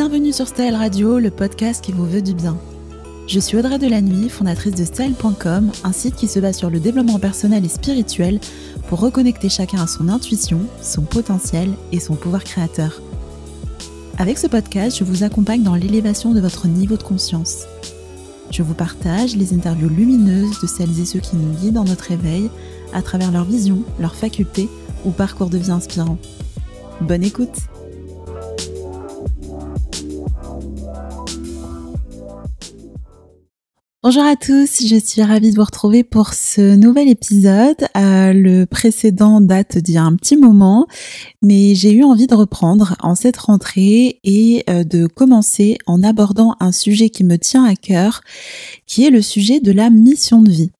Bienvenue sur Style Radio, le podcast qui vous veut du bien. Je suis Audrey Delannuy, fondatrice de Style.com, un site qui se base sur le développement personnel et spirituel pour reconnecter chacun à son intuition, son potentiel et son pouvoir créateur. Avec ce podcast, je vous accompagne dans l'élévation de votre niveau de conscience. Je vous partage les interviews lumineuses de celles et ceux qui nous guident dans notre éveil à travers leur vision, leurs facultés ou parcours de vie inspirant. Bonne écoute Bonjour à tous, je suis ravie de vous retrouver pour ce nouvel épisode. Euh, le précédent date d'il y a un petit moment, mais j'ai eu envie de reprendre en cette rentrée et euh, de commencer en abordant un sujet qui me tient à cœur, qui est le sujet de la mission de vie.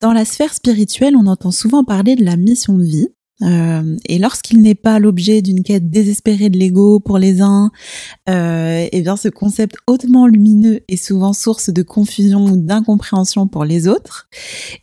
Dans la sphère spirituelle, on entend souvent parler de la mission de vie. Euh, et lorsqu'il n'est pas l'objet d'une quête désespérée de l'ego pour les uns, euh, eh bien ce concept hautement lumineux est souvent source de confusion ou d'incompréhension pour les autres.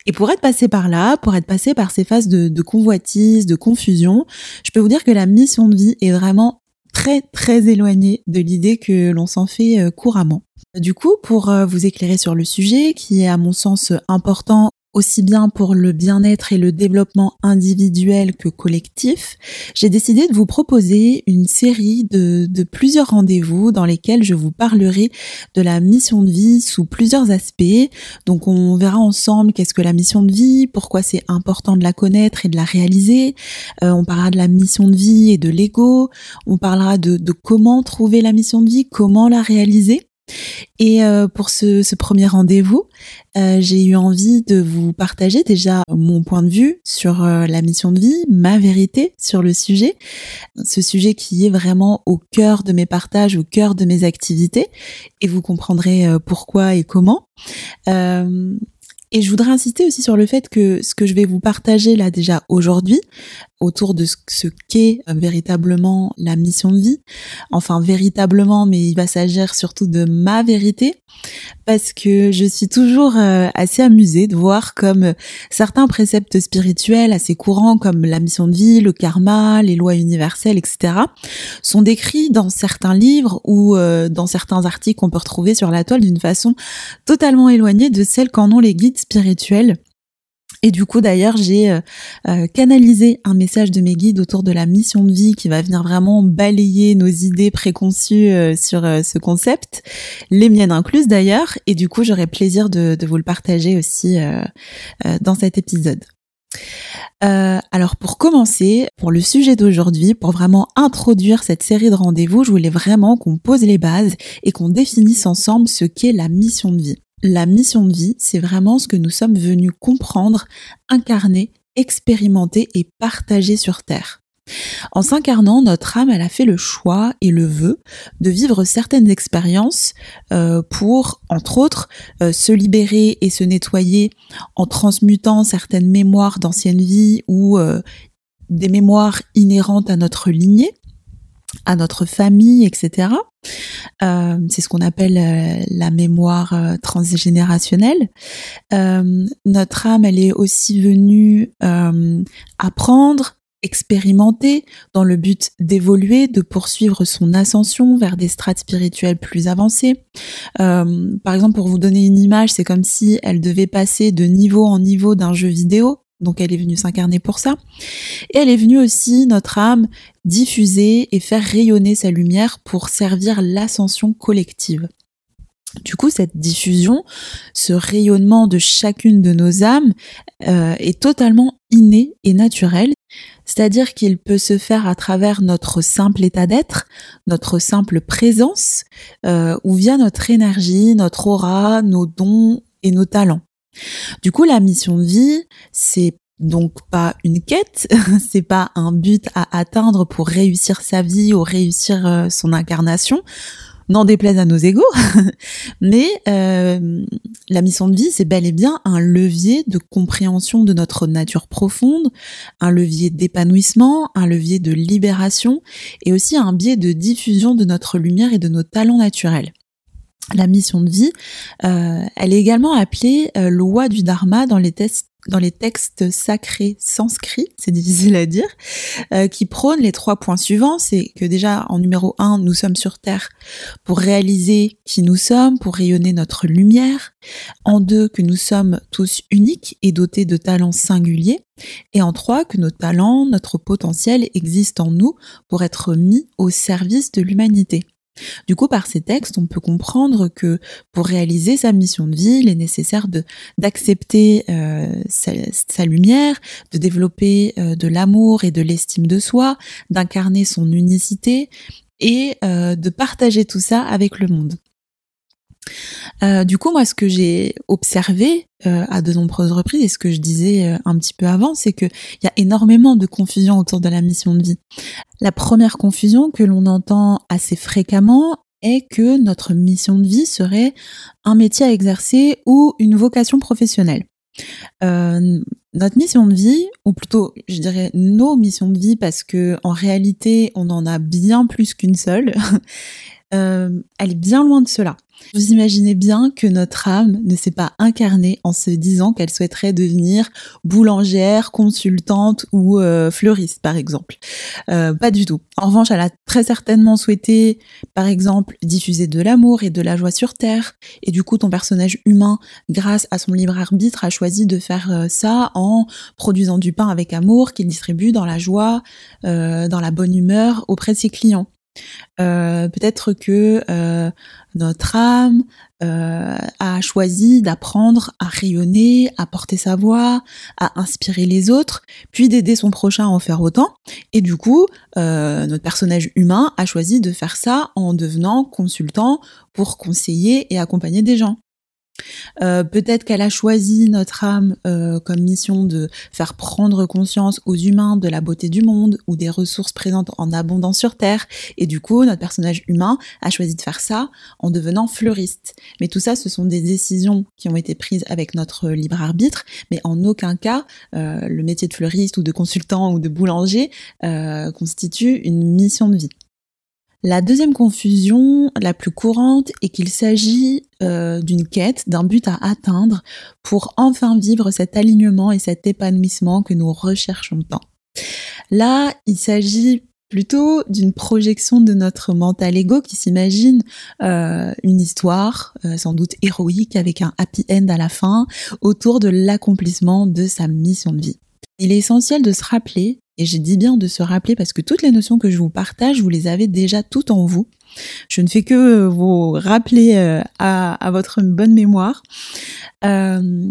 Et pour être passé par là, pour être passé par ces phases de, de convoitise, de confusion, je peux vous dire que la mission de vie est vraiment très très éloignée de l'idée que l'on s'en fait euh, couramment. Du coup, pour vous éclairer sur le sujet, qui est à mon sens important aussi bien pour le bien-être et le développement individuel que collectif, j'ai décidé de vous proposer une série de, plusieurs rendez-vous dans lesquels je vous parlerai de la mission de vie sous plusieurs aspects. Donc on verra ensemble qu'est-ce que la mission de vie, pourquoi c'est important de la connaître et de la réaliser. Euh, on parlera de la mission de vie et de l'ego. On parlera de comment trouver la mission de vie, comment la réaliser. Et euh, pour ce, premier rendez-vous, euh, j'ai eu envie de vous partager déjà mon point de vue sur euh, la mission de vie, ma vérité sur le sujet, ce sujet qui est vraiment au cœur de mes partages, au cœur de mes activités, et vous comprendrez pourquoi et comment. Et je voudrais insister aussi sur le fait que ce que je vais vous partager là déjà aujourd'hui, autour de ce qu'est euh, véritablement la mission de vie, enfin véritablement, mais il va s'agir surtout de ma vérité, parce que je suis toujours euh, assez amusée de voir comme certains préceptes spirituels assez courants, comme la mission de vie, le karma, les lois universelles, etc., sont décrits dans certains livres ou euh, dans certains articles qu'on peut retrouver sur la toile d'une façon totalement éloignée de celle qu'en ont les guides spirituels. Et du coup, d'ailleurs, j'ai euh, euh, canalisé un message de mes guides autour de la mission de vie qui va venir vraiment balayer nos idées préconçues euh, sur ce concept, les miennes incluses d'ailleurs. Et du coup, j'aurai plaisir de, de, vous le partager aussi dans cet épisode. alors pour commencer, pour le sujet d'aujourd'hui, pour vraiment introduire cette série de rendez-vous, je voulais vraiment qu'on pose les bases et qu'on définisse ensemble ce qu'est la mission de vie la mission de vie, c'est vraiment ce que nous sommes venus comprendre, incarner, expérimenter et partager sur Terre. En s'incarnant, notre âme, elle a fait le choix et le vœu de vivre certaines expériences euh, pour, entre autres, euh, se libérer et se nettoyer en transmutant certaines mémoires d'anciennes vies ou euh, des mémoires inhérentes à notre lignée à notre famille, etc. Euh, c'est ce qu'on appelle euh, la mémoire euh, transgénérationnelle. notre âme, elle est aussi venue apprendre, expérimenter dans le but d'évoluer, de poursuivre son ascension vers des strates spirituelles plus avancées. par exemple, pour vous donner une image, c'est comme si elle devait passer de niveau en niveau d'un jeu vidéo donc elle est venue s'incarner pour ça. Et elle est venue aussi, notre âme, diffuser et faire rayonner sa lumière pour servir l'ascension collective. Du coup, cette diffusion, ce rayonnement de chacune de nos âmes euh, est totalement inné et naturel. C'est-à-dire qu'il peut se faire à travers notre simple état d'être, notre simple présence, euh, ou via notre énergie, notre aura, nos dons et nos talents. Du coup, la mission de vie, c'est donc pas une quête, c'est pas un but à atteindre pour réussir sa vie ou réussir euh, son incarnation, n'en déplaise à nos égaux, mais euh, la mission de vie, c'est bel et bien un levier de compréhension de notre nature profonde, un levier d'épanouissement, un levier de libération et aussi un biais de diffusion de notre lumière et de nos talents naturels la mission de vie, euh, elle est également appelée euh, loi du dharma dans les, textes sacrés sanscrits, c'est difficile à dire, euh, qui prônent les trois points suivants. C'est que déjà, en numéro un, nous sommes sur Terre pour réaliser qui nous sommes, pour rayonner notre lumière. En deux, que nous sommes tous uniques et dotés de talents singuliers. Et en trois, que nos talents, notre potentiel existent en nous pour être mis au service de l'humanité. Du coup, par ces textes, on peut comprendre que pour réaliser sa mission de vie, il est nécessaire d'accepter euh, sa, lumière, de développer euh, de l'amour et de l'estime de soi, d'incarner son unicité et euh, de partager tout ça avec le monde. Euh, du coup, moi, ce que j'ai observé euh, à de nombreuses reprises, et ce que je disais euh, un petit peu avant, c'est qu'il y a énormément de confusion autour de la mission de vie. La première confusion que l'on entend assez fréquemment est que notre mission de vie serait un métier à exercer ou une vocation professionnelle. notre mission de vie, ou plutôt, je dirais nos missions de vie, parce que en réalité, on en a bien plus qu'une seule. elle est bien loin de cela. Vous imaginez bien que notre âme ne s'est pas incarnée en se disant qu'elle souhaiterait devenir boulangère, consultante ou euh, fleuriste, par exemple. Euh, pas du tout. En revanche, elle a très certainement souhaité, par exemple, diffuser de l'amour et de la joie sur Terre. Et du coup, ton personnage humain, grâce à son libre arbitre, a choisi de faire euh, ça en produisant du pain avec amour qu'il distribue dans la joie, dans la bonne humeur auprès de ses clients. Euh, peut-être que euh, notre âme euh, a choisi d'apprendre à rayonner, à porter sa voix, à inspirer les autres, puis d'aider son prochain à en faire autant. Et du coup, notre personnage humain a choisi de faire ça en devenant consultant pour conseiller et accompagner des gens. Euh, peut-être qu'elle a choisi notre âme euh, comme mission de faire prendre conscience aux humains de la beauté du monde ou des ressources présentes en abondance sur Terre. Et du coup, notre personnage humain a choisi de faire ça en devenant fleuriste. Mais tout ça, ce sont des décisions qui ont été prises avec notre libre arbitre, mais en aucun cas, euh, le métier de fleuriste ou de consultant ou de boulanger constitue une mission de vie. La deuxième confusion, la plus courante, est qu'il s'agit euh, d'une quête, d'un but à atteindre pour enfin vivre cet alignement et cet épanouissement que nous recherchons tant. Là, il s'agit plutôt d'une projection de notre mental ego qui s'imagine euh, une histoire, euh, sans doute héroïque, avec un happy end à la fin, autour de l'accomplissement de sa mission de vie. Il est essentiel de se rappeler et j'ai dit bien de se rappeler parce que toutes les notions que je vous partage, vous les avez déjà toutes en vous. Je ne fais que vous rappeler euh, à, votre bonne mémoire. Euh,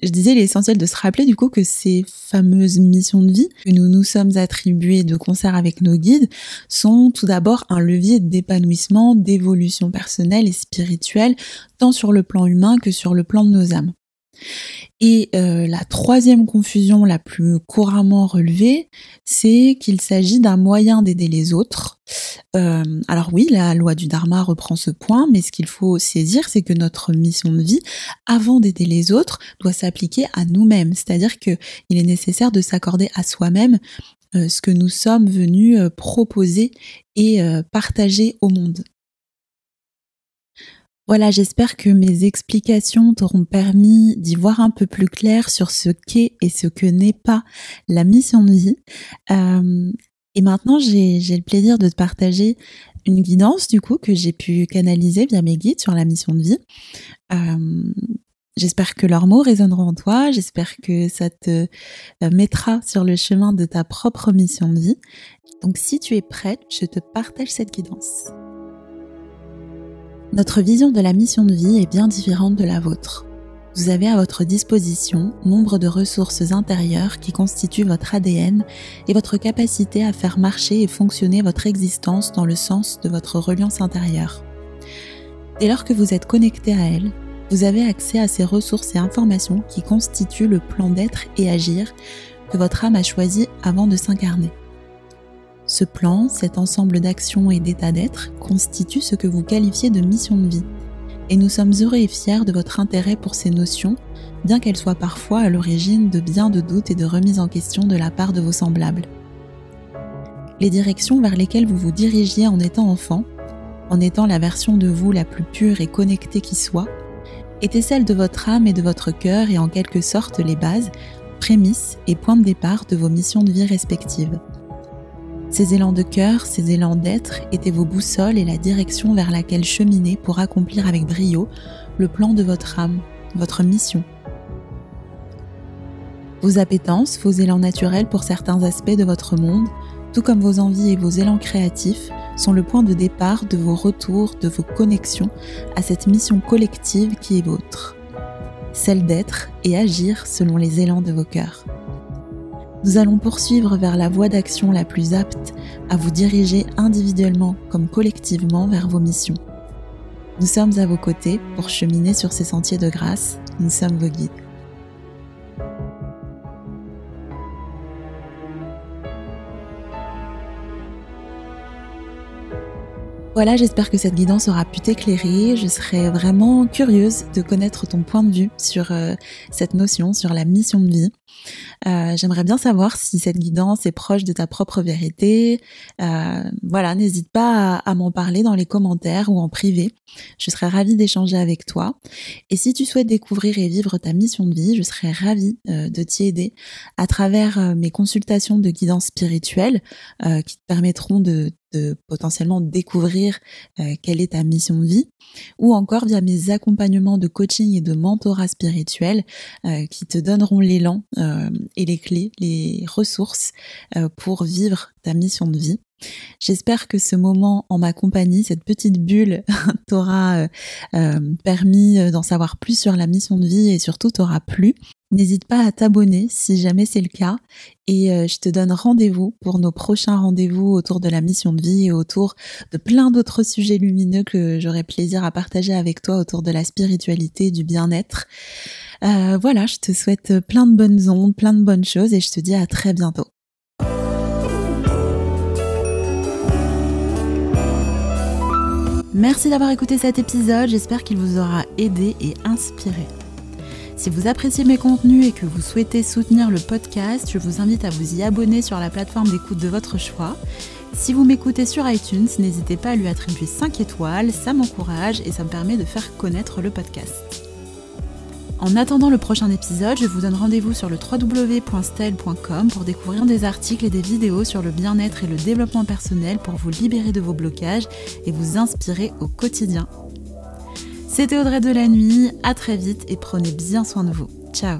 je disais, il est essentiel de se rappeler du coup que ces fameuses missions de vie que nous nous sommes attribuées de concert avec nos guides sont tout d'abord un levier d'épanouissement, d'évolution personnelle et spirituelle, tant sur le plan humain que sur le plan de nos âmes. Et euh, la troisième confusion la plus couramment relevée, c'est qu'il s'agit d'un moyen d'aider les autres. Euh, alors oui, la loi du Dharma reprend ce point, mais ce qu'il faut saisir, c'est que notre mission de vie, avant d'aider les autres, doit s'appliquer à nous-mêmes. C'est-à-dire qu'il est nécessaire de s'accorder à soi-même euh, ce que nous sommes venus proposer et partager au monde. Voilà, j'espère que mes explications t'auront permis d'y voir un peu plus clair sur ce qu'est et ce que n'est pas la mission de vie. Euh, et maintenant, j'ai le plaisir de te partager une guidance du coup que j'ai pu canaliser via mes guides sur la mission de vie. Euh, j'espère que leurs mots résonneront en toi, j'espère que ça te euh, mettra sur le chemin de ta propre mission de vie. Donc si tu es prête, je te partage cette guidance. Notre vision de la mission de vie est bien différente de la vôtre. Vous avez à votre disposition nombre de ressources intérieures qui constituent votre ADN et votre capacité à faire marcher et fonctionner votre existence dans le sens de votre reliance intérieure. Dès lors que vous êtes connecté à elle, vous avez accès à ces ressources et informations qui constituent le plan d'être et agir que votre âme a choisi avant de s'incarner. Ce plan, cet ensemble d'actions et d'états d'être, constitue ce que vous qualifiez de mission de vie. Et nous sommes heureux et fiers de votre intérêt pour ces notions, bien qu'elles soient parfois à l'origine de bien de doutes et de remises en question de la part de vos semblables. Les directions vers lesquelles vous vous dirigiez en étant enfant, en étant la version de vous la plus pure et connectée qui soit, était celle de votre âme et de votre cœur et en quelque sorte les bases, prémices et points de départ de vos missions de vie respectives. Ces élans de cœur, ces élans d'être étaient vos boussoles et la direction vers laquelle cheminer pour accomplir avec brio le plan de votre âme, votre mission. Vos appétences, vos élans naturels pour certains aspects de votre monde, tout comme vos envies et vos élans créatifs, sont le point de départ de vos retours, de vos connexions à cette mission collective qui est vôtre, celle d'être et agir selon les élans de vos cœurs. Nous allons poursuivre vers la voie d'action la plus apte à vous diriger individuellement comme collectivement vers vos missions. Nous sommes à vos côtés pour cheminer sur ces sentiers de grâce, nous sommes vos guides. Voilà, j'espère que cette guidance aura pu t'éclairer. Je serais vraiment curieuse de connaître ton point de vue sur euh, cette notion, sur la mission de vie. Euh, j'aimerais bien savoir si cette guidance est proche de ta propre vérité. Euh, voilà, n'hésite pas à, m'en parler dans les commentaires ou en privé. Je serais ravie d'échanger avec toi. Et si tu souhaites découvrir et vivre ta mission de vie, je serais ravie de t'y aider à travers mes consultations de guidance spirituelle qui te permettront de de potentiellement découvrir euh, quelle est ta mission de vie, ou encore via mes accompagnements de coaching et de mentorat spirituel euh, qui te donneront l'élan euh, et les clés, les ressources pour vivre ta mission de vie. J'espère que ce moment en ma compagnie, cette petite bulle, t'aura permis d'en savoir plus sur la mission de vie et surtout t'aura plu. N'hésite pas à t'abonner si jamais c'est le cas et euh, je te donne rendez-vous pour nos prochains rendez-vous autour de la mission de vie et autour de plein d'autres sujets lumineux que j'aurai plaisir à partager avec toi autour de la spiritualité, du bien-être. Euh, voilà, je te souhaite plein de bonnes ondes, plein de bonnes choses et je te dis à très bientôt. Merci d'avoir écouté cet épisode, j'espère qu'il vous aura aidé et inspiré. Si vous appréciez mes contenus et que vous souhaitez soutenir le podcast, je vous invite à vous y abonner sur la plateforme d'écoute de votre choix. Si vous m'écoutez sur iTunes, n'hésitez pas à lui attribuer 5 étoiles, ça m'encourage et ça me permet de faire connaître le podcast. En attendant le prochain épisode, je vous donne rendez-vous sur le www.stel.com pour découvrir des articles et des vidéos sur le bien-être et le développement personnel pour vous libérer de vos blocages et vous inspirer au quotidien. C'était Audrey de la nuit, à très vite et prenez bien soin de vous. Ciao